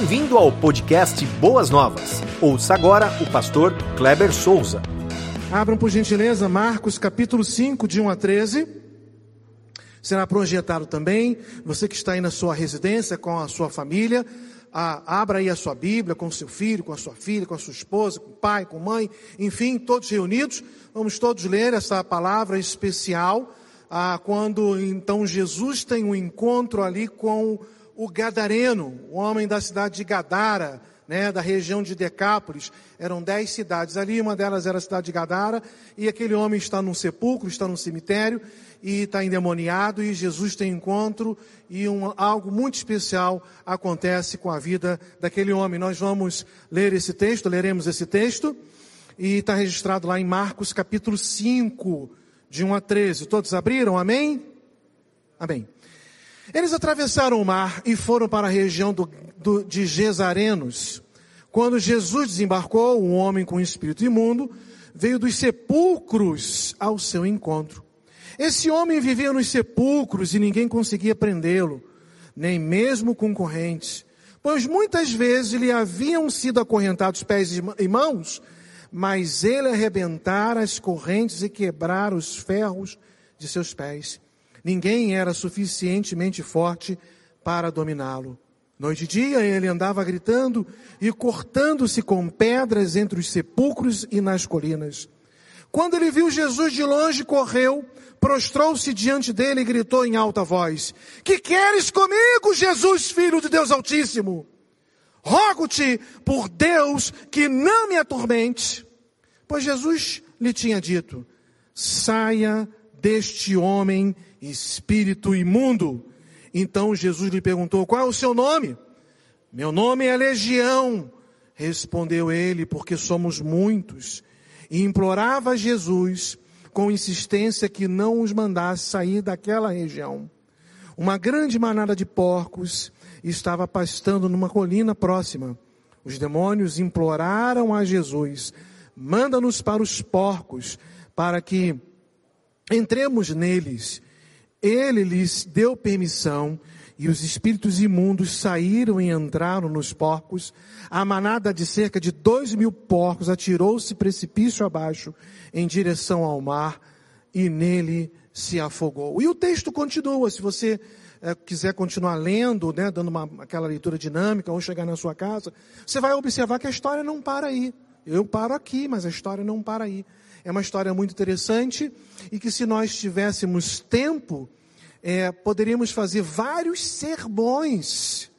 Bem-vindo ao podcast Boas Novas. Ouça agora o pastor Kleber Souza. Abram por gentileza Marcos capítulo 5, de 1 a 13. Será projetado também. Você que está aí na sua residência com a sua família, ah, abra aí a sua Bíblia com seu filho, com a sua filha, com a sua esposa, com o pai, com a mãe, enfim, todos reunidos. Vamos todos ler essa palavra especial. Ah, quando então Jesus tem um encontro ali com o Gadareno, o homem da cidade de Gadara, né, da região de Decápolis. Eram dez cidades ali, uma delas era a cidade de Gadara, e aquele homem está num sepulcro, está num cemitério, e está endemoniado, e Jesus tem encontro, e um, algo muito especial acontece com a vida daquele homem. Nós vamos ler esse texto, leremos esse texto, e está registrado lá em Marcos capítulo 5, de 1 a 13. Todos abriram? Amém? Amém. Eles atravessaram o mar e foram para a região do, do, de Gesarenos. Quando Jesus desembarcou, um homem com espírito imundo veio dos sepulcros ao seu encontro. Esse homem vivia nos sepulcros e ninguém conseguia prendê-lo, nem mesmo com correntes, pois muitas vezes lhe haviam sido acorrentados pés e mãos, mas ele arrebentara as correntes e quebrara os ferros de seus pés. Ninguém era suficientemente forte para dominá-lo. Noite e dia ele andava gritando e cortando-se com pedras entre os sepulcros e nas colinas. Quando ele viu Jesus de longe, correu, prostrou-se diante dele e gritou em alta voz: Que queres comigo, Jesus, filho de Deus Altíssimo? Rogo-te por Deus que não me atormente. Pois Jesus lhe tinha dito: Saia deste homem espírito imundo. Então Jesus lhe perguntou: Qual é o seu nome? Meu nome é Legião, respondeu ele, porque somos muitos. E implorava a Jesus com insistência que não os mandasse sair daquela região. Uma grande manada de porcos estava pastando numa colina próxima. Os demônios imploraram a Jesus: manda-nos para os porcos, para que entremos neles. Ele lhes deu permissão e os espíritos imundos saíram e entraram nos porcos. A manada de cerca de dois mil porcos atirou-se precipício abaixo em direção ao mar e nele se afogou. E o texto continua, se você é, quiser continuar lendo, né, dando uma, aquela leitura dinâmica ou chegar na sua casa, você vai observar que a história não para aí. Eu paro aqui, mas a história não para aí. É uma história muito interessante e que se nós tivéssemos tempo, é, poderíamos fazer vários sermões.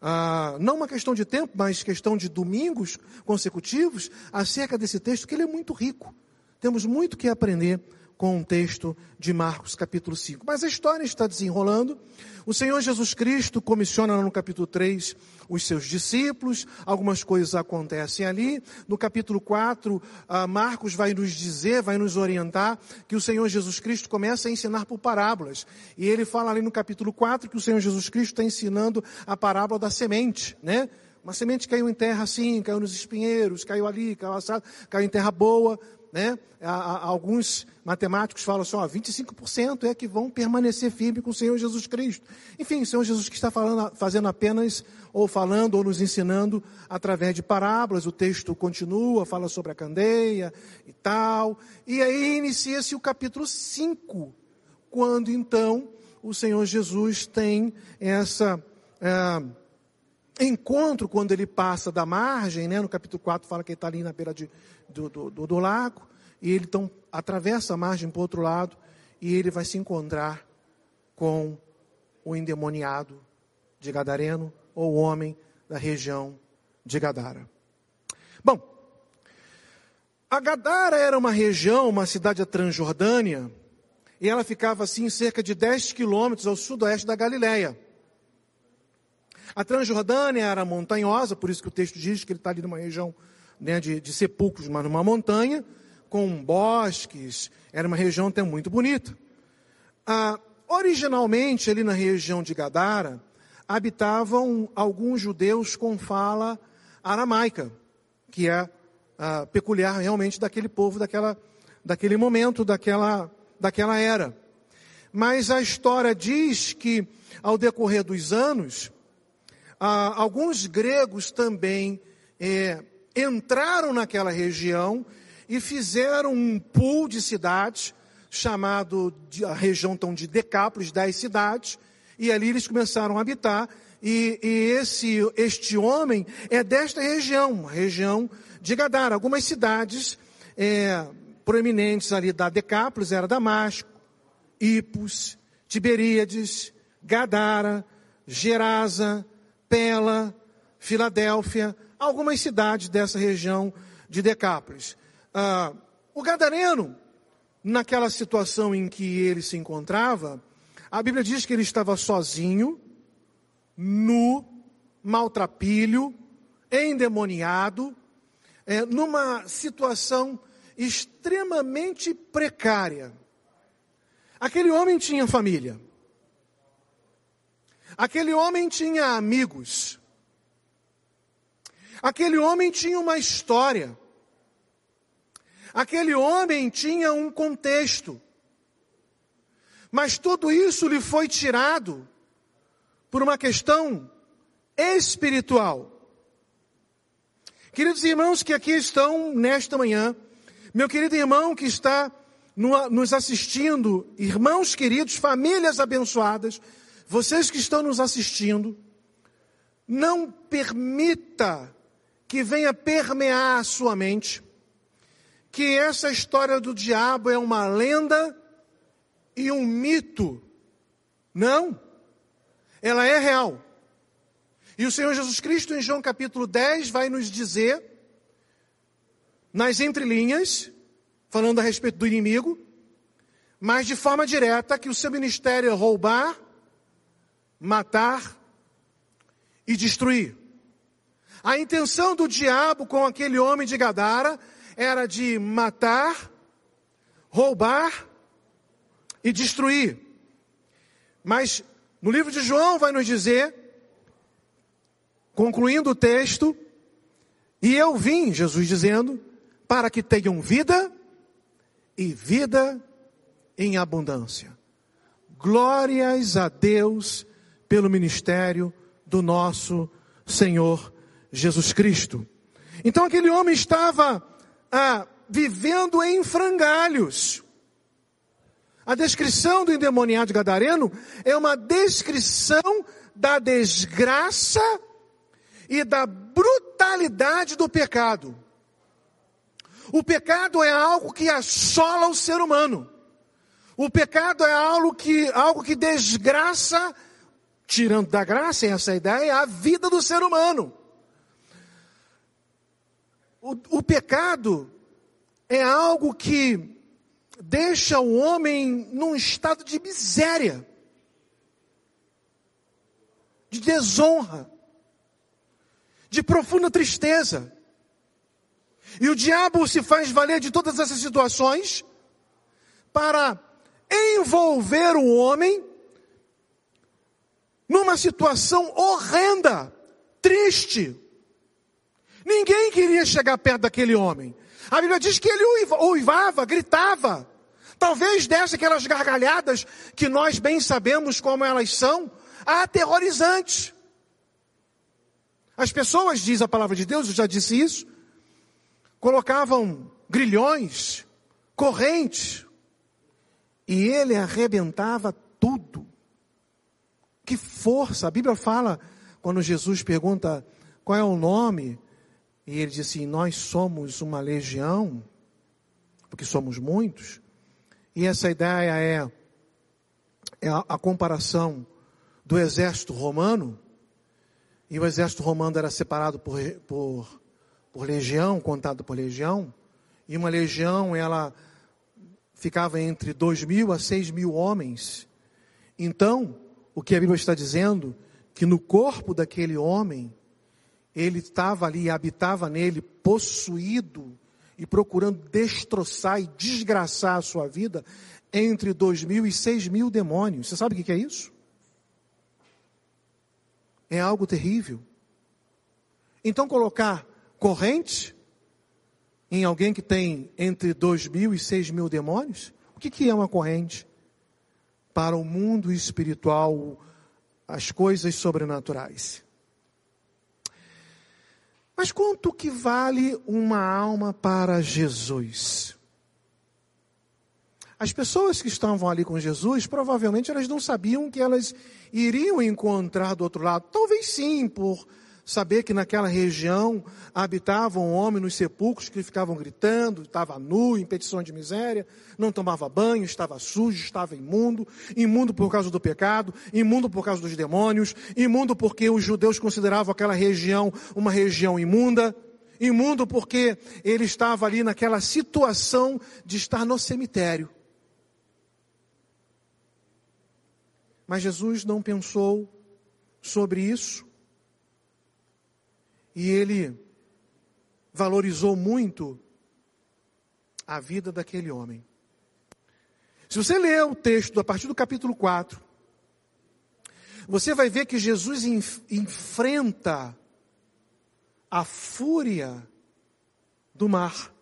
Ah, não uma questão de tempo, mas questão de domingos consecutivos acerca desse texto, que ele é muito rico. Temos muito que aprender com o texto de Marcos capítulo 5. Mas a história está desenrolando. O Senhor Jesus Cristo comissiona no capítulo 3 os seus discípulos, algumas coisas acontecem ali. No capítulo 4, ah, Marcos vai nos dizer, vai nos orientar que o Senhor Jesus Cristo começa a ensinar por parábolas. E ele fala ali no capítulo 4 que o Senhor Jesus Cristo está ensinando a parábola da semente, né? Uma semente caiu em terra assim, caiu nos espinheiros, caiu ali, caiu assado, caiu em terra boa, né? Alguns matemáticos falam assim, ó, 25% é que vão permanecer firme com o Senhor Jesus Cristo. Enfim, o Senhor Jesus que está falando, fazendo apenas, ou falando, ou nos ensinando através de parábolas. O texto continua, fala sobre a candeia e tal. E aí inicia-se o capítulo 5, quando então o Senhor Jesus tem essa... É, encontro quando ele passa da margem, né? no capítulo 4 fala que ele está ali na beira de, do, do, do, lago, e ele então atravessa a margem para o outro lado, e ele vai se encontrar com o endemoniado de Gadareno, ou o homem da região de Gadara. Bom, a Gadara era uma região, uma cidade da Transjordânia, e ela ficava assim cerca de 10 quilômetros ao sudoeste da Galileia. A Transjordânia era montanhosa, por isso que o texto diz que ele está ali numa região né, de, de sepulcros, mas numa montanha, com bosques, era uma região até muito bonita. Ah, originalmente, ali na região de Gadara, habitavam alguns judeus com fala aramaica, que é ah, peculiar realmente daquele povo, daquela, daquele momento, daquela, daquela era. Mas a história diz que, ao decorrer dos anos, ah, alguns gregos também é, entraram naquela região e fizeram um pool de cidades, chamado de, a região então de Decápolis, dez cidades, e ali eles começaram a habitar, e, e esse, este homem é desta região, região de Gadara. Algumas cidades é, proeminentes ali da Decápolis era Damasco, Ipos, Tiberíades, Gadara, Gerasa, Pela, Filadélfia, algumas cidades dessa região de Decápolis. Ah, o gadareno, naquela situação em que ele se encontrava, a Bíblia diz que ele estava sozinho, nu, maltrapilho, endemoniado, é, numa situação extremamente precária. Aquele homem tinha família. Aquele homem tinha amigos. Aquele homem tinha uma história. Aquele homem tinha um contexto. Mas tudo isso lhe foi tirado por uma questão espiritual. Queridos irmãos que aqui estão nesta manhã, meu querido irmão que está nos assistindo, irmãos queridos, famílias abençoadas, vocês que estão nos assistindo, não permita que venha permear a sua mente que essa história do diabo é uma lenda e um mito. Não. Ela é real. E o Senhor Jesus Cristo, em João capítulo 10, vai nos dizer, nas entrelinhas, falando a respeito do inimigo, mas de forma direta, que o seu ministério é roubar, matar e destruir. A intenção do diabo com aquele homem de Gadara era de matar, roubar e destruir. Mas no livro de João vai nos dizer, concluindo o texto, e eu vim, Jesus dizendo, para que tenham vida e vida em abundância. Glórias a Deus pelo ministério do nosso Senhor Jesus Cristo. Então aquele homem estava ah, vivendo em frangalhos. A descrição do endemoniado gadareno é uma descrição da desgraça e da brutalidade do pecado. O pecado é algo que assola o ser humano. O pecado é algo que, algo que desgraça, tirando da graça, essa ideia, a vida do ser humano. O, pecado é algo que deixa o homem num estado de miséria, de desonra, de profunda tristeza. E o diabo se faz valer de todas essas situações para envolver o homem numa situação horrenda, triste, Ninguém queria chegar perto daquele homem. A Bíblia diz que ele uivava, gritava. Talvez desse aquelas gargalhadas que nós bem sabemos como elas são, aterrorizantes. As pessoas, diz a palavra de Deus, eu já disse isso, colocavam grilhões, correntes, e ele arrebentava tudo. Que força! A Bíblia fala, quando Jesus pergunta qual é o nome e ele disse: assim, Nós somos uma legião, porque somos muitos. E essa ideia é, é a, a comparação do exército romano. E o exército romano era separado por, por, por legião, contado por legião. E uma legião, ela ficava entre dois mil a seis mil homens. Então, o que a Bíblia está dizendo, que no corpo daquele homem ele estava ali, habitava nele, possuído e procurando destroçar e desgraçar a sua vida entre dois mil e seis mil demônios. Você sabe o que é isso? É algo terrível. Então, colocar corrente em alguém que tem entre dois mil e seis mil demônios, o que, que é uma corrente? Para o mundo espiritual, as coisas sobrenaturais. Mas quanto que vale uma alma para Jesus? As pessoas que estavam ali com Jesus, provavelmente elas não sabiam que elas iriam encontrar do outro lado. Talvez sim, por saber que naquela região habitava um homem nos sepulcros que ficavam gritando, estava nu, em petição de miséria, não tomava banho, estava sujo, estava imundo, imundo por causa do pecado, imundo por causa dos demônios, imundo porque os judeus consideravam aquela região uma região imunda, imundo porque ele estava ali naquela situação de estar no cemitério. Mas Jesus não pensou sobre isso e ele valorizou muito a vida daquele homem. Se você ler o texto a partir do capítulo 4, você vai ver que Jesus enf enfrenta a fúria do mar.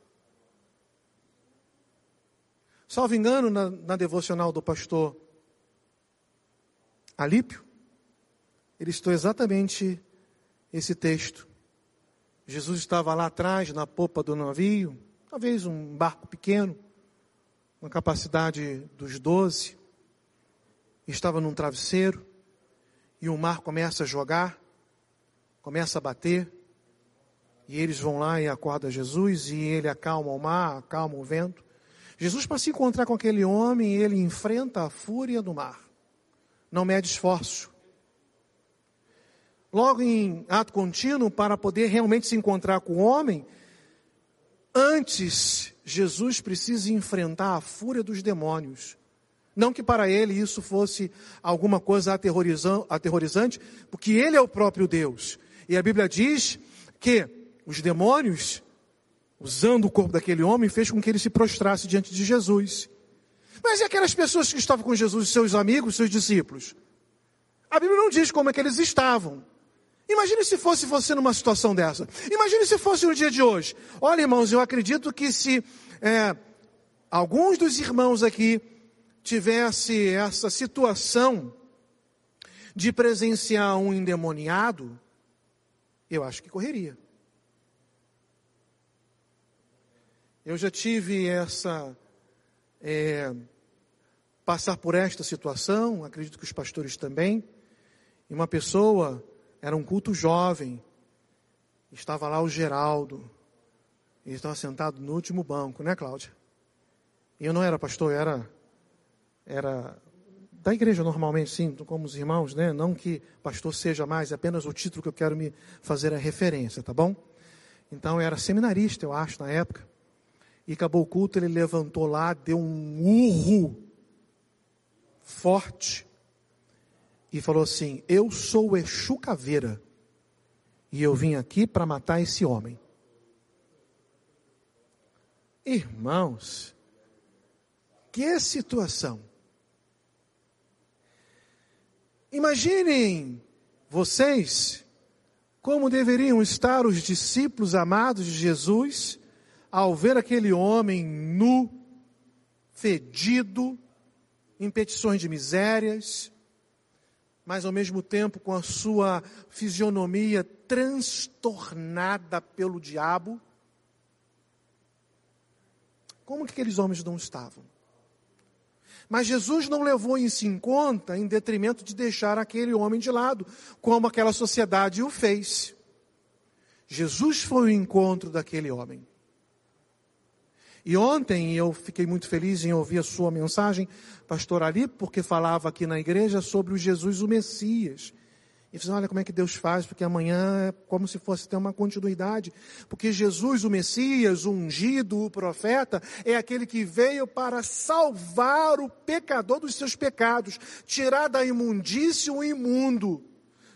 Salvo engano, na, na devocional do pastor Alípio, ele estou exatamente esse texto. Jesus estava lá atrás, na popa do navio, talvez um barco pequeno, uma capacidade dos doze, estava num travesseiro, e o mar começa a jogar, começa a bater, e eles vão lá e acordam Jesus, e ele acalma o mar, acalma o vento. Jesus, para se encontrar com aquele homem, ele enfrenta a fúria do mar. Não mede esforço logo em ato contínuo, para poder realmente se encontrar com o homem, antes Jesus precisa enfrentar a fúria dos demônios. Não que para ele isso fosse alguma coisa aterrorizante, porque ele é o próprio Deus. E a Bíblia diz que os demônios, usando o corpo daquele homem, fez com que ele se prostrasse diante de Jesus. Mas e aquelas pessoas que estavam com Jesus, seus amigos, seus discípulos? A Bíblia não diz como é que eles estavam. Imagine se fosse você numa situação dessa. Imagine se fosse no dia de hoje. Olha, irmãos, eu acredito que se é, alguns dos irmãos aqui tivesse essa situação de presenciar um endemoniado, eu acho que correria. Eu já tive essa é, passar por esta situação, acredito que os pastores também. E uma pessoa era um culto jovem. Estava lá o Geraldo. Ele estava sentado no último banco, né, Cláudia? E eu não era pastor, eu era, era da igreja normalmente, sim, como os irmãos, né? Não que pastor seja mais, é apenas o título que eu quero me fazer a referência, tá bom? Então eu era seminarista, eu acho, na época. E acabou o culto, ele levantou lá, deu um urro forte e falou assim: Eu sou Exu Caveira e eu vim aqui para matar esse homem. Irmãos, que situação. Imaginem vocês como deveriam estar os discípulos amados de Jesus ao ver aquele homem nu, fedido, em petições de misérias, mas ao mesmo tempo com a sua fisionomia transtornada pelo diabo. Como que aqueles homens não estavam? Mas Jesus não levou isso em conta em detrimento de deixar aquele homem de lado, como aquela sociedade o fez. Jesus foi o encontro daquele homem. E ontem eu fiquei muito feliz em ouvir a sua mensagem, pastor Ali, porque falava aqui na igreja sobre o Jesus o Messias. E disse, olha como é que Deus faz, porque amanhã é como se fosse ter uma continuidade. Porque Jesus, o Messias, o ungido, o profeta, é aquele que veio para salvar o pecador dos seus pecados, tirar da imundícia o imundo,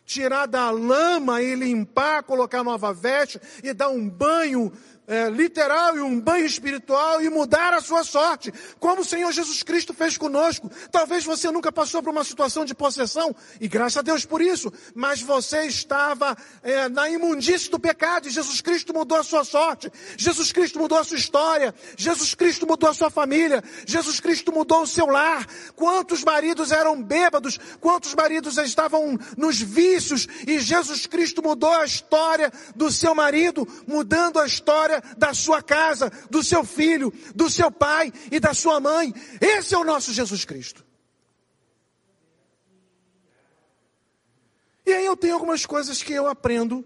tirar da lama e limpar, colocar nova veste e dar um banho é, literal e um banho espiritual e mudar a sua sorte, como o Senhor Jesus Cristo fez conosco. Talvez você nunca passou por uma situação de possessão, e graças a Deus por isso, mas você estava é, na imundície do pecado e Jesus Cristo mudou a sua sorte, Jesus Cristo mudou a sua história, Jesus Cristo mudou a sua família, Jesus Cristo mudou o seu lar. Quantos maridos eram bêbados, quantos maridos estavam nos vícios e Jesus Cristo mudou a história do seu marido, mudando a história da sua casa, do seu filho, do seu pai e da sua mãe. Esse é o nosso Jesus Cristo. E aí eu tenho algumas coisas que eu aprendo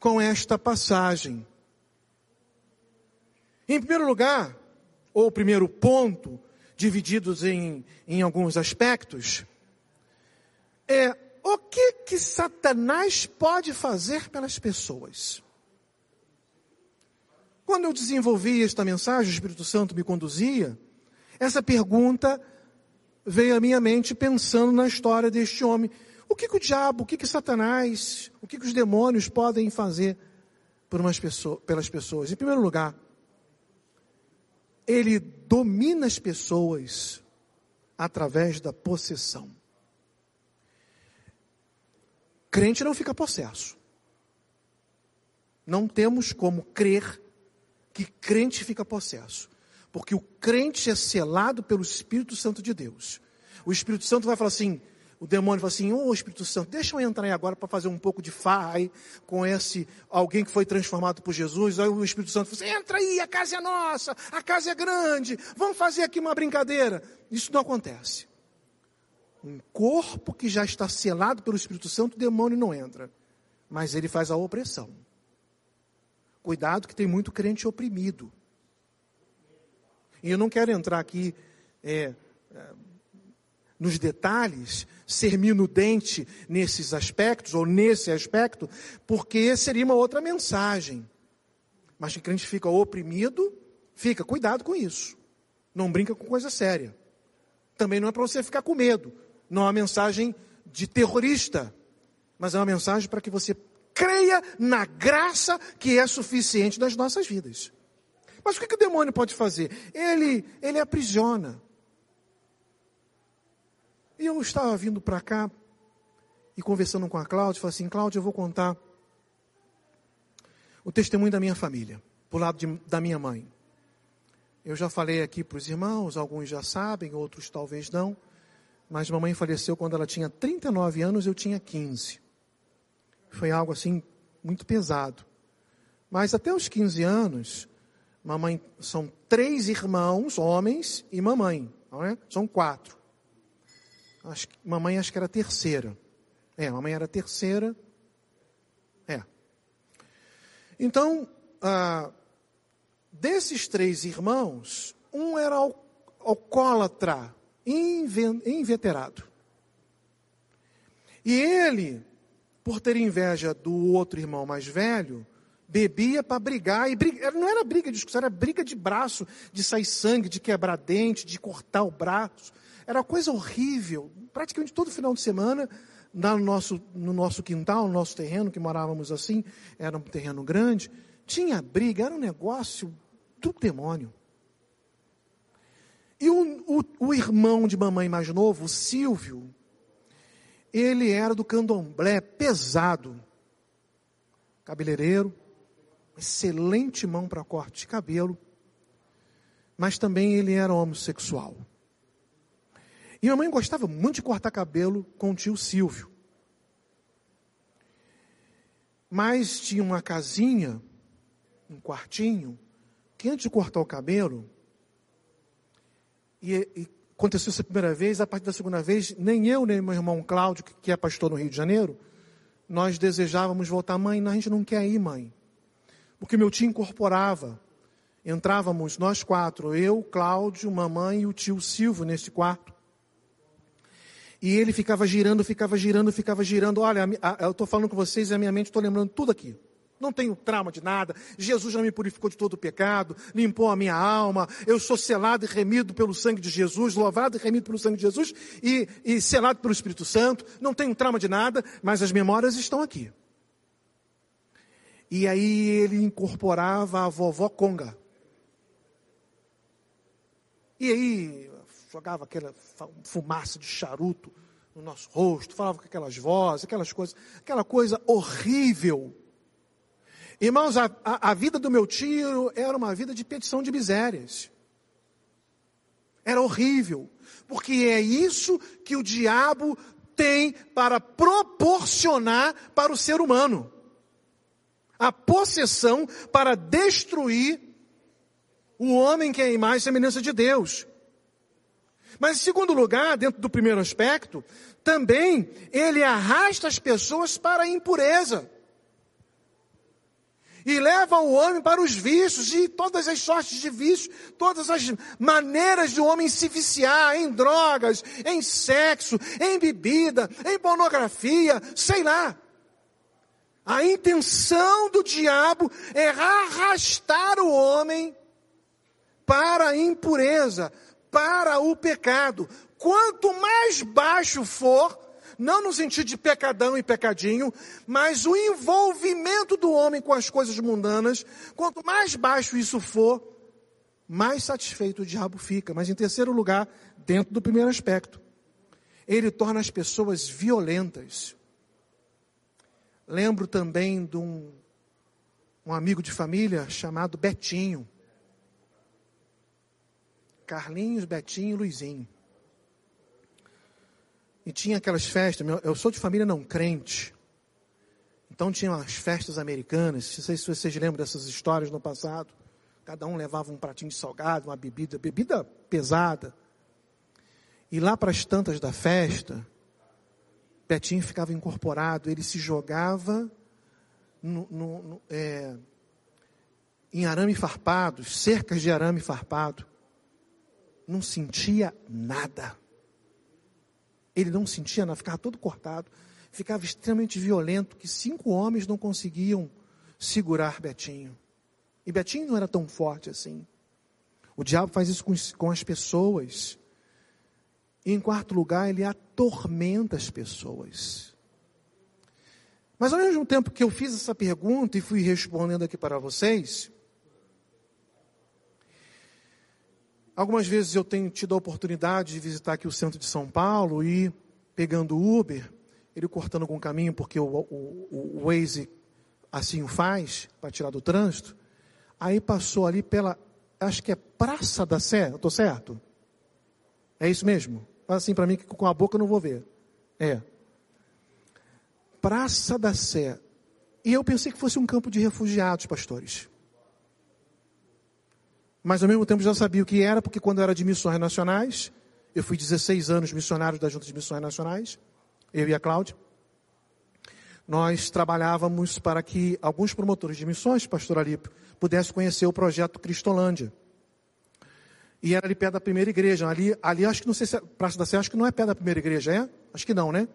com esta passagem. Em primeiro lugar, ou primeiro ponto, divididos em, em alguns aspectos, é o que que Satanás pode fazer pelas pessoas? Quando eu desenvolvi esta mensagem, o Espírito Santo me conduzia, essa pergunta veio à minha mente pensando na história deste homem. O que, que o diabo, o que, que Satanás, o que, que os demônios podem fazer por umas pessoas, pelas pessoas? Em primeiro lugar, ele domina as pessoas através da possessão. Crente não fica possesso. Não temos como crer que crente fica possesso. Porque o crente é selado pelo Espírito Santo de Deus. O Espírito Santo vai falar assim, o demônio fala assim, ô oh, Espírito Santo, deixa eu entrar aí agora para fazer um pouco de farra aí com esse alguém que foi transformado por Jesus. Aí o Espírito Santo fala assim, entra aí, a casa é nossa, a casa é grande, vamos fazer aqui uma brincadeira. Isso não acontece. Um corpo que já está selado pelo Espírito Santo, o demônio não entra. Mas ele faz a opressão. Cuidado que tem muito crente oprimido. E eu não quero entrar aqui é, é, nos detalhes, ser minudente nesses aspectos, ou nesse aspecto, porque seria uma outra mensagem. Mas que crente fica oprimido, fica, cuidado com isso. Não brinca com coisa séria. Também não é para você ficar com medo. Não é uma mensagem de terrorista, mas é uma mensagem para que você creia na graça que é suficiente nas nossas vidas. Mas o que, que o demônio pode fazer? Ele, ele aprisiona. E eu estava vindo para cá e conversando com a Cláudia, falei assim, Cláudia, eu vou contar o testemunho da minha família, por lado de, da minha mãe. Eu já falei aqui para os irmãos, alguns já sabem, outros talvez não, mas mamãe faleceu quando ela tinha 39 anos, eu tinha 15 foi algo assim muito pesado. Mas até os 15 anos, mamãe são três irmãos, homens e mamãe, é? São quatro. Acho, mamãe acho que era a terceira. É, mamãe era a terceira. É. Então, ah, desses três irmãos, um era alcoólatra, inveterado. E ele por ter inveja do outro irmão mais velho, bebia para brigar, e briga, não era briga de discussão, era briga de braço, de sair sangue, de quebrar dente, de cortar o braço. Era coisa horrível. Praticamente todo final de semana, no nosso, no nosso quintal, no nosso terreno, que morávamos assim, era um terreno grande, tinha briga, era um negócio do demônio. E o, o, o irmão de mamãe mais novo, o Silvio, ele era do candomblé pesado, cabeleireiro, excelente mão para corte de cabelo, mas também ele era homossexual. E minha mãe gostava muito de cortar cabelo com o tio Silvio. Mas tinha uma casinha, um quartinho, que antes de cortar o cabelo, e, e aconteceu essa primeira vez, a partir da segunda vez, nem eu, nem meu irmão Cláudio, que é pastor no Rio de Janeiro, nós desejávamos voltar. Mãe, a gente não quer ir, mãe. Porque meu tio incorporava. Entrávamos nós quatro, eu, Cláudio, mamãe e o tio Silvio nesse quarto. E ele ficava girando, ficava girando, ficava girando. Olha, eu estou falando com vocês e a minha mente estou lembrando tudo aqui. Não tenho trauma de nada. Jesus já me purificou de todo o pecado, limpou a minha alma. Eu sou selado e remido pelo sangue de Jesus, louvado e remido pelo sangue de Jesus e, e selado pelo Espírito Santo. Não tenho trauma de nada, mas as memórias estão aqui. E aí ele incorporava a vovó Conga. E aí jogava aquela fumaça de charuto no nosso rosto, falava com aquelas vozes, aquelas coisas, aquela coisa horrível. Irmãos, a, a, a vida do meu tio era uma vida de petição de misérias. Era horrível, porque é isso que o diabo tem para proporcionar para o ser humano. A possessão para destruir o homem que é a imagem e semelhança de Deus. Mas em segundo lugar, dentro do primeiro aspecto, também ele arrasta as pessoas para a impureza. E leva o homem para os vícios e todas as sortes de vícios, todas as maneiras de o homem se viciar em drogas, em sexo, em bebida, em pornografia, sei lá. A intenção do diabo é arrastar o homem para a impureza, para o pecado. Quanto mais baixo for, não no sentido de pecadão e pecadinho, mas o envolvimento do homem com as coisas mundanas, quanto mais baixo isso for, mais satisfeito o diabo fica. Mas em terceiro lugar, dentro do primeiro aspecto, ele torna as pessoas violentas. Lembro também de um, um amigo de família chamado Betinho. Carlinhos, Betinho e Luizinho. E tinha aquelas festas, eu sou de família não crente. Então tinha as festas americanas, não sei se vocês lembram dessas histórias no passado. Cada um levava um pratinho de salgado, uma bebida, bebida pesada. E lá para as tantas da festa, Betinho ficava incorporado, ele se jogava no, no, no, é, em arame farpado, cercas de arame farpado não sentia nada. Ele não sentia nada, ficava todo cortado, ficava extremamente violento, que cinco homens não conseguiam segurar Betinho. E Betinho não era tão forte assim. O diabo faz isso com, com as pessoas. E em quarto lugar, ele atormenta as pessoas. Mas ao mesmo tempo que eu fiz essa pergunta e fui respondendo aqui para vocês, Algumas vezes eu tenho tido a oportunidade de visitar aqui o centro de São Paulo e pegando o Uber, ele cortando algum caminho, porque o, o, o Waze assim o faz, para tirar do trânsito. Aí passou ali pela, acho que é Praça da Sé, eu estou certo? É isso mesmo? Fala assim para mim que com a boca eu não vou ver. É. Praça da Sé. E eu pensei que fosse um campo de refugiados, pastores mas ao mesmo tempo já sabia o que era, porque quando eu era de missões nacionais, eu fui 16 anos missionário da Junta de Missões Nacionais, eu e a Cláudia. Nós trabalhávamos para que alguns promotores de missões, pastor Alípio, pudessem conhecer o projeto Cristolândia. E era ali perto da primeira igreja. Ali, ali acho que não sei se é Praça da Sé, acho que não é perto da primeira igreja, é? Acho que não, né?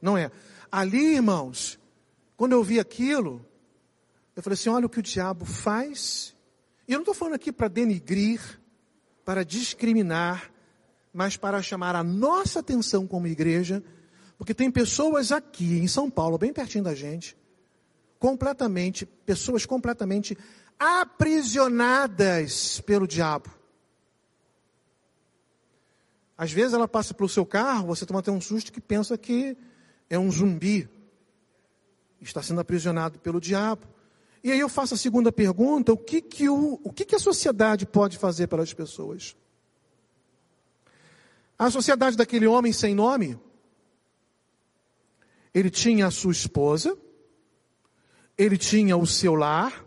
Não é. Ali, irmãos, quando eu vi aquilo, eu falei assim: olha o que o diabo faz e eu não estou falando aqui para denigrir, para discriminar, mas para chamar a nossa atenção como igreja, porque tem pessoas aqui em São Paulo, bem pertinho da gente, completamente, pessoas completamente aprisionadas pelo diabo. Às vezes ela passa pelo seu carro, você toma até um susto que pensa que é um zumbi. Está sendo aprisionado pelo diabo. E aí eu faço a segunda pergunta: o que, que, o, o que, que a sociedade pode fazer para as pessoas? A sociedade daquele homem sem nome, ele tinha a sua esposa, ele tinha o seu lar,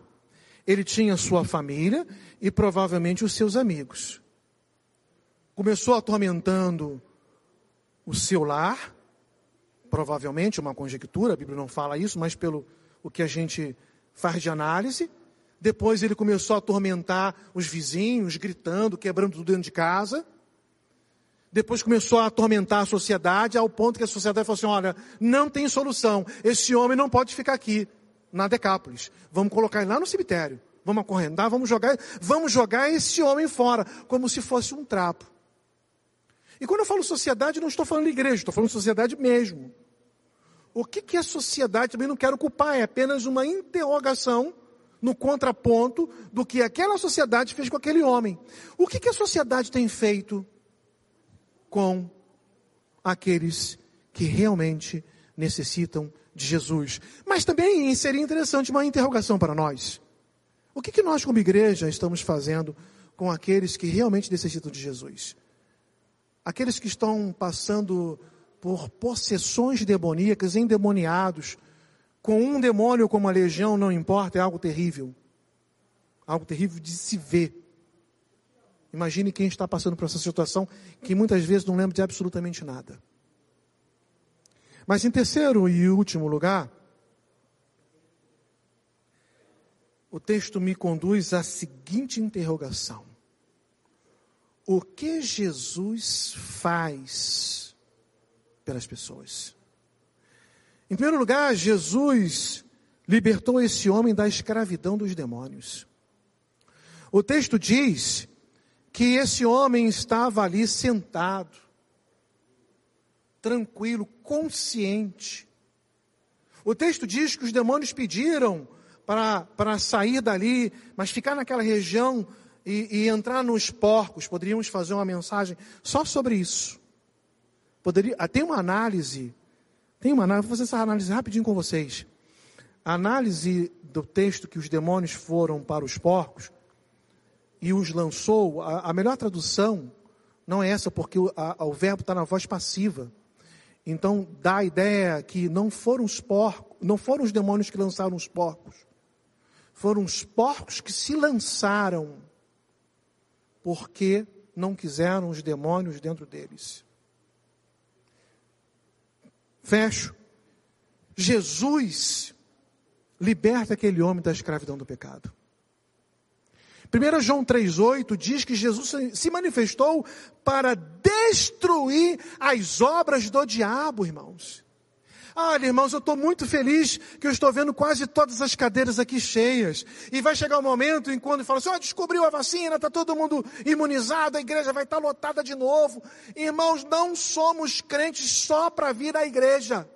ele tinha a sua família e provavelmente os seus amigos. Começou atormentando o seu lar, provavelmente, uma conjectura, a Bíblia não fala isso, mas pelo o que a gente faz de análise. Depois ele começou a atormentar os vizinhos, gritando, quebrando tudo dentro de casa. Depois começou a atormentar a sociedade, ao ponto que a sociedade falou assim: olha, não tem solução. Esse homem não pode ficar aqui, na Decápolis. Vamos colocar ele lá no cemitério. Vamos acorrentar, vamos jogar, vamos jogar esse homem fora, como se fosse um trapo. E quando eu falo sociedade, não estou falando igreja, estou falando sociedade mesmo. O que, que a sociedade, também não quero culpar, é apenas uma interrogação no contraponto do que aquela sociedade fez com aquele homem. O que, que a sociedade tem feito com aqueles que realmente necessitam de Jesus? Mas também seria interessante uma interrogação para nós. O que, que nós, como igreja, estamos fazendo com aqueles que realmente necessitam de Jesus? Aqueles que estão passando por possessões demoníacas, endemoniados, com um demônio como a legião, não importa, é algo terrível. Algo terrível de se ver. Imagine quem está passando por essa situação que muitas vezes não lembra de absolutamente nada. Mas em terceiro e último lugar, o texto me conduz à seguinte interrogação: O que Jesus faz pelas pessoas? Em primeiro lugar, Jesus libertou esse homem da escravidão dos demônios. O texto diz que esse homem estava ali sentado, tranquilo, consciente. O texto diz que os demônios pediram para, sair dali, mas ficar naquela região e, e entrar nos porcos. Poderíamos fazer uma mensagem só sobre isso. Poderia, tem uma análise tem uma análise, vou fazer essa análise rapidinho com vocês. A análise do texto que os demônios foram para os porcos e os lançou, a, a melhor tradução não é essa, porque o, a, o verbo está na voz passiva. Então dá a ideia que não foram os porcos, não foram os demônios que lançaram os porcos. Foram os porcos que se lançaram porque não quiseram os demônios dentro deles. Fecho. Jesus liberta aquele homem da escravidão do pecado. 1 João 3,8 diz que Jesus se manifestou para destruir as obras do diabo, irmãos. Olha, irmãos, eu estou muito feliz que eu estou vendo quase todas as cadeiras aqui cheias. E vai chegar o um momento em quando fala assim: oh, descobriu a vacina, está todo mundo imunizado, a igreja vai estar tá lotada de novo. Irmãos, não somos crentes só para vir à igreja.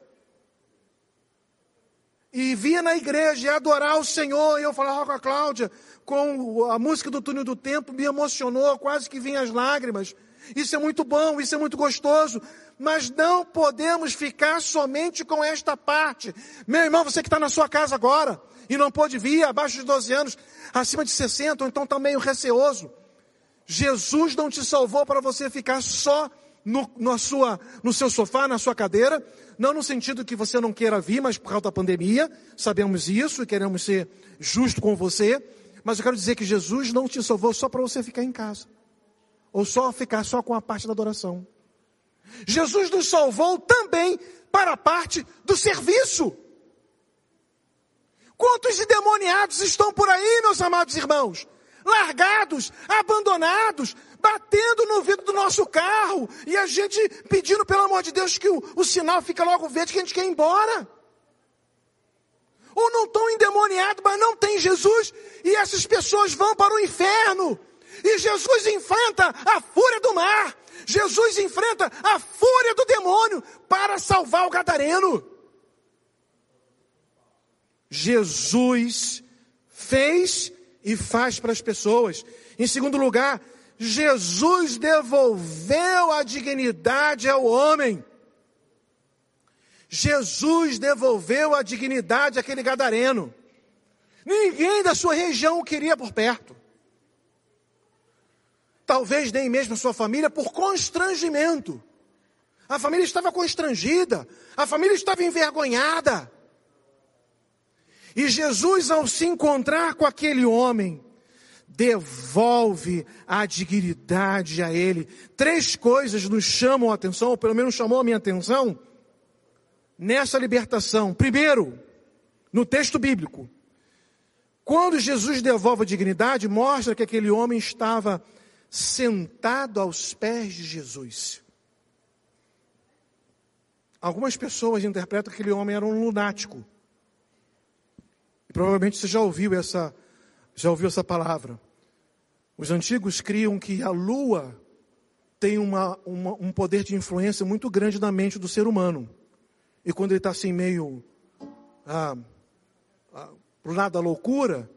E vir na igreja e adorar o Senhor. E eu falava com a Cláudia, com a música do túnel do tempo, me emocionou, quase que vinham as lágrimas. Isso é muito bom, isso é muito gostoso mas não podemos ficar somente com esta parte. Meu irmão, você que está na sua casa agora e não pode vir abaixo de 12 anos, acima de 60, ou então está meio receoso. Jesus não te salvou para você ficar só no, na sua, no seu sofá, na sua cadeira, não no sentido que você não queira vir, mas por causa da pandemia, sabemos isso e queremos ser justo com você, mas eu quero dizer que Jesus não te salvou só para você ficar em casa, ou só ficar só com a parte da adoração. Jesus nos salvou também para a parte do serviço. Quantos endemoniados estão por aí, meus amados irmãos? Largados, abandonados, batendo no vidro do nosso carro e a gente pedindo, pelo amor de Deus, que o, o sinal fica logo verde que a gente quer ir embora. Ou não estão endemoniados, mas não tem Jesus e essas pessoas vão para o inferno. E Jesus enfrenta a fúria do mar Jesus enfrenta a fúria do demônio para salvar o gadareno. Jesus fez e faz para as pessoas. Em segundo lugar, Jesus devolveu a dignidade ao homem. Jesus devolveu a dignidade àquele gadareno. Ninguém da sua região o queria por perto talvez nem mesmo sua família, por constrangimento. A família estava constrangida, a família estava envergonhada. E Jesus, ao se encontrar com aquele homem, devolve a dignidade a ele. Três coisas nos chamam a atenção, ou pelo menos chamou a minha atenção, nessa libertação. Primeiro, no texto bíblico, quando Jesus devolve a dignidade, mostra que aquele homem estava sentado aos pés de Jesus. Algumas pessoas interpretam que aquele homem era um lunático. E provavelmente você já ouviu essa, já ouviu essa palavra. Os antigos criam que a lua tem uma, uma, um poder de influência muito grande na mente do ser humano. E quando ele está assim meio ah, ah, pro lado da loucura,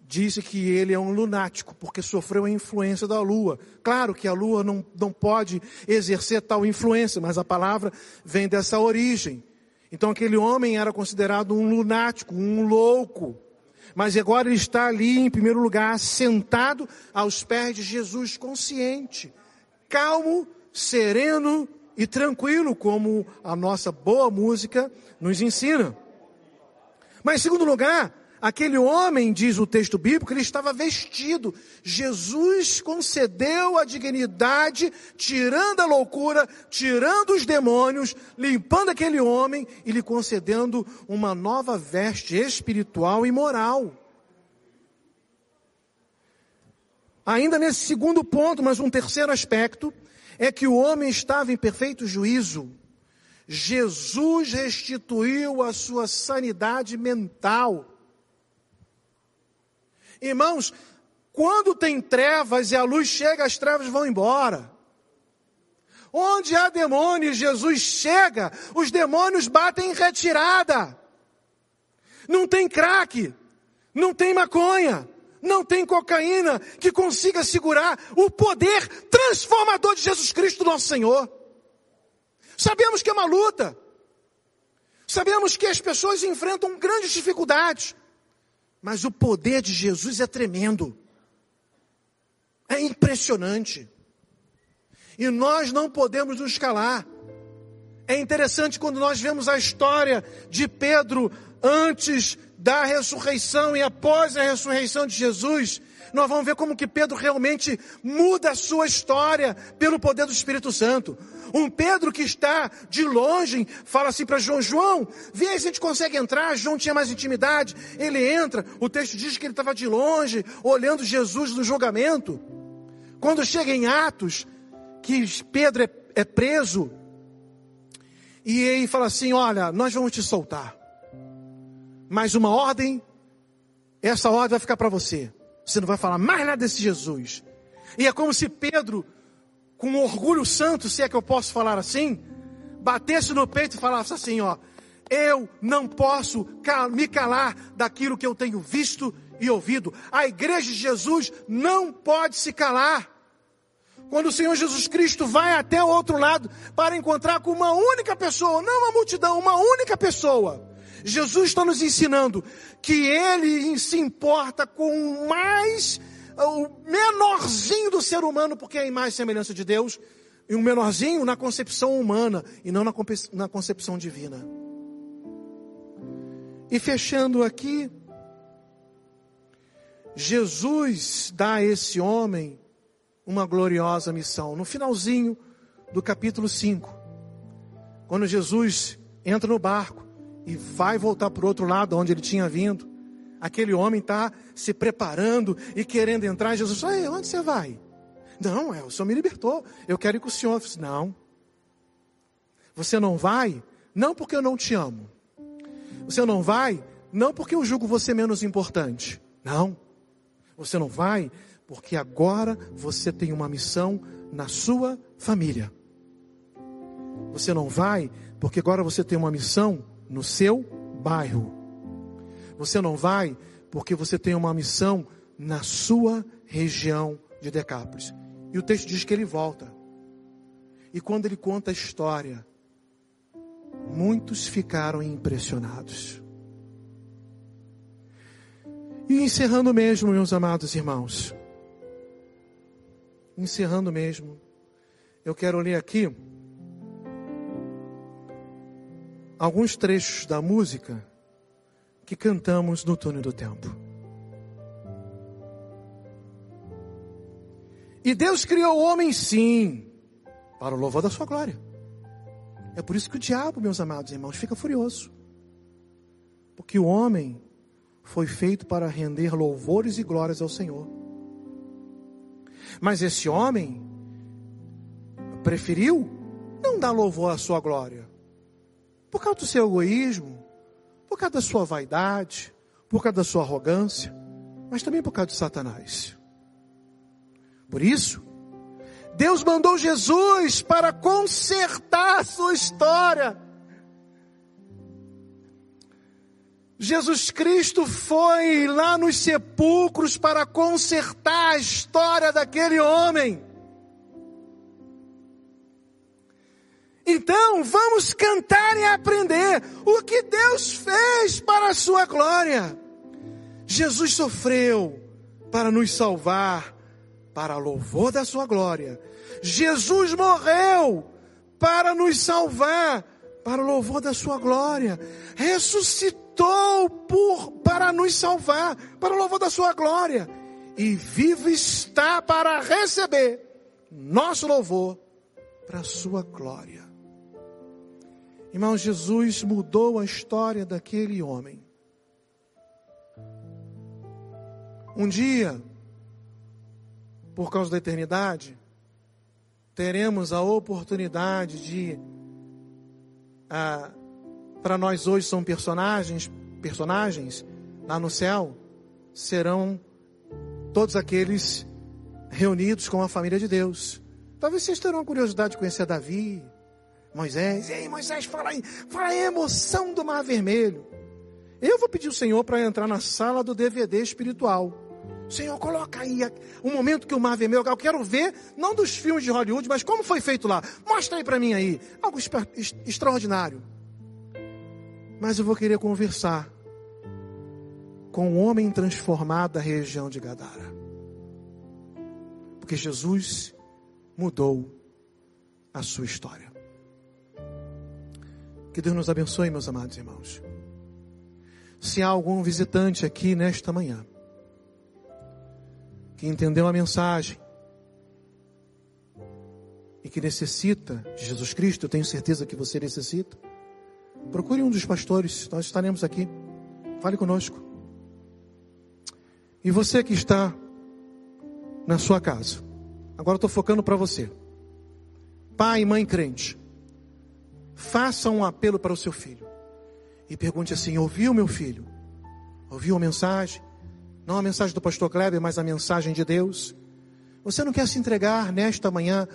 disse que ele é um lunático, porque sofreu a influência da lua. Claro que a lua não, não pode exercer tal influência, mas a palavra vem dessa origem. Então aquele homem era considerado um lunático, um louco. Mas agora ele está ali, em primeiro lugar, sentado aos pés de Jesus, consciente, calmo, sereno e tranquilo, como a nossa boa música nos ensina. Mas em segundo lugar, aquele homem, diz o texto bíblico, ele estava vestido. Jesus concedeu a dignidade, tirando a loucura, tirando os demônios, limpando aquele homem e lhe concedendo uma nova veste espiritual e moral. Ainda nesse segundo ponto, mas um terceiro aspecto, é que o homem estava em perfeito juízo. Jesus restituiu a sua sanidade mental. Irmãos, quando tem trevas e a luz chega, as trevas vão embora. Onde há demônios, Jesus chega, os demônios batem em retirada. Não tem crack, não tem maconha, não tem cocaína que consiga segurar o poder transformador de Jesus Cristo, nosso Senhor. Sabemos que é uma luta. Sabemos que as pessoas enfrentam grandes dificuldades. Mas o poder de Jesus é tremendo. É impressionante. E nós não podemos nos calar. É interessante quando nós vemos a história de Pedro antes da ressurreição e após a ressurreição de Jesus, nós vamos ver como que Pedro realmente muda a sua história pelo poder do Espírito Santo. Um Pedro que está de longe, fala assim para João, João, vê se a gente consegue entrar. João tinha mais intimidade, ele entra. O texto diz que ele estava de longe, olhando Jesus no julgamento. Quando chega em Atos, que Pedro é, é preso, e ele fala assim: Olha, nós vamos te soltar. Mas uma ordem, essa ordem vai ficar para você. Você não vai falar mais nada desse Jesus. E é como se Pedro, com orgulho santo, se é que eu posso falar assim, batesse no peito e falasse assim: Ó, eu não posso me calar daquilo que eu tenho visto e ouvido. A igreja de Jesus não pode se calar. Quando o Senhor Jesus Cristo vai até o outro lado para encontrar com uma única pessoa, não uma multidão, uma única pessoa. Jesus está nos ensinando que Ele se importa com o mais, o menorzinho do ser humano, porque é a imagem e semelhança de Deus, e um menorzinho na concepção humana e não na concepção divina. E fechando aqui, Jesus dá a esse homem uma gloriosa missão. No finalzinho do capítulo 5, quando Jesus entra no barco, e vai voltar para o outro lado, onde ele tinha vindo. Aquele homem está se preparando e querendo entrar. Jesus fala: onde você vai? Não, é, o Senhor me libertou. Eu quero ir com o Senhor. Disse, não. Você não vai, não porque eu não te amo. Você não vai, não porque eu julgo você menos importante. Não. Você não vai porque agora você tem uma missão na sua família. Você não vai porque agora você tem uma missão no seu bairro. Você não vai porque você tem uma missão na sua região de Decápolis. E o texto diz que ele volta. E quando ele conta a história, muitos ficaram impressionados. E encerrando mesmo, meus amados irmãos, encerrando mesmo, eu quero ler aqui alguns trechos da música que cantamos no túnel do tempo. E Deus criou o homem sim, para o louvor da sua glória. É por isso que o diabo, meus amados irmãos, fica furioso. Porque o homem foi feito para render louvores e glórias ao Senhor. Mas esse homem preferiu não dar louvor à sua glória, por causa do seu egoísmo, por causa da sua vaidade, por causa da sua arrogância, mas também por causa de Satanás. Por isso, Deus mandou Jesus para consertar a sua história. Jesus Cristo foi lá nos sepulcros para consertar a história daquele homem. Então, vamos cantar e aprender o que Deus fez para a sua glória. Jesus sofreu para nos salvar, para louvor da sua glória. Jesus morreu para nos salvar, para louvor da sua glória. Ressuscitou por, para nos salvar, para louvor da sua glória. E vivo está para receber nosso louvor para a sua glória. Irmão, Jesus mudou a história daquele homem. Um dia, por causa da eternidade, teremos a oportunidade de, ah, para nós hoje são personagens, personagens lá no céu, serão todos aqueles reunidos com a família de Deus. Talvez vocês terão curiosidade de conhecer Davi, Moisés. Ei, Moisés, fala aí, fala aí a emoção do Mar Vermelho. Eu vou pedir o Senhor para entrar na sala do DVD espiritual. Senhor, coloca aí um momento que o mar vermelho, eu quero ver, não dos filmes de Hollywood, mas como foi feito lá. Mostra aí para mim aí, algo extraordinário. Mas eu vou querer conversar com o homem transformado da região de Gadara. Porque Jesus mudou a sua história. Que Deus nos abençoe, meus amados irmãos. Se há algum visitante aqui nesta manhã, que entendeu a mensagem e que necessita de Jesus Cristo, eu tenho certeza que você necessita. Procure um dos pastores, nós estaremos aqui. Fale conosco. E você que está na sua casa, agora estou focando para você. Pai e mãe crente, faça um apelo para o seu filho e pergunte assim: ouviu meu filho? Ouviu a mensagem? Não a mensagem do pastor Kleber, mas a mensagem de Deus. Você não quer se entregar nesta manhã,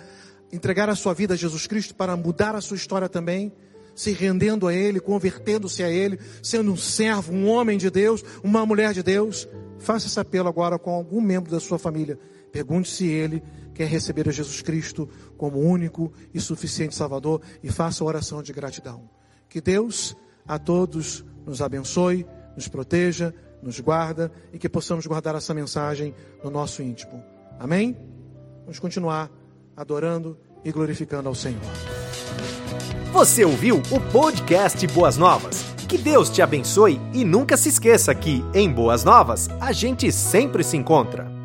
entregar a sua vida a Jesus Cristo para mudar a sua história também? Se rendendo a Ele, convertendo-se a Ele, sendo um servo, um homem de Deus, uma mulher de Deus? Faça esse apelo agora com algum membro da sua família. Pergunte se ele quer receber a Jesus Cristo como único e suficiente Salvador e faça oração de gratidão. Que Deus a todos nos abençoe, nos proteja, nos guarda e que possamos guardar essa mensagem no nosso íntimo. Amém? Vamos continuar adorando e glorificando ao Senhor. Você ouviu o podcast Boas Novas? Que Deus te abençoe e nunca se esqueça que, em Boas Novas, a gente sempre se encontra.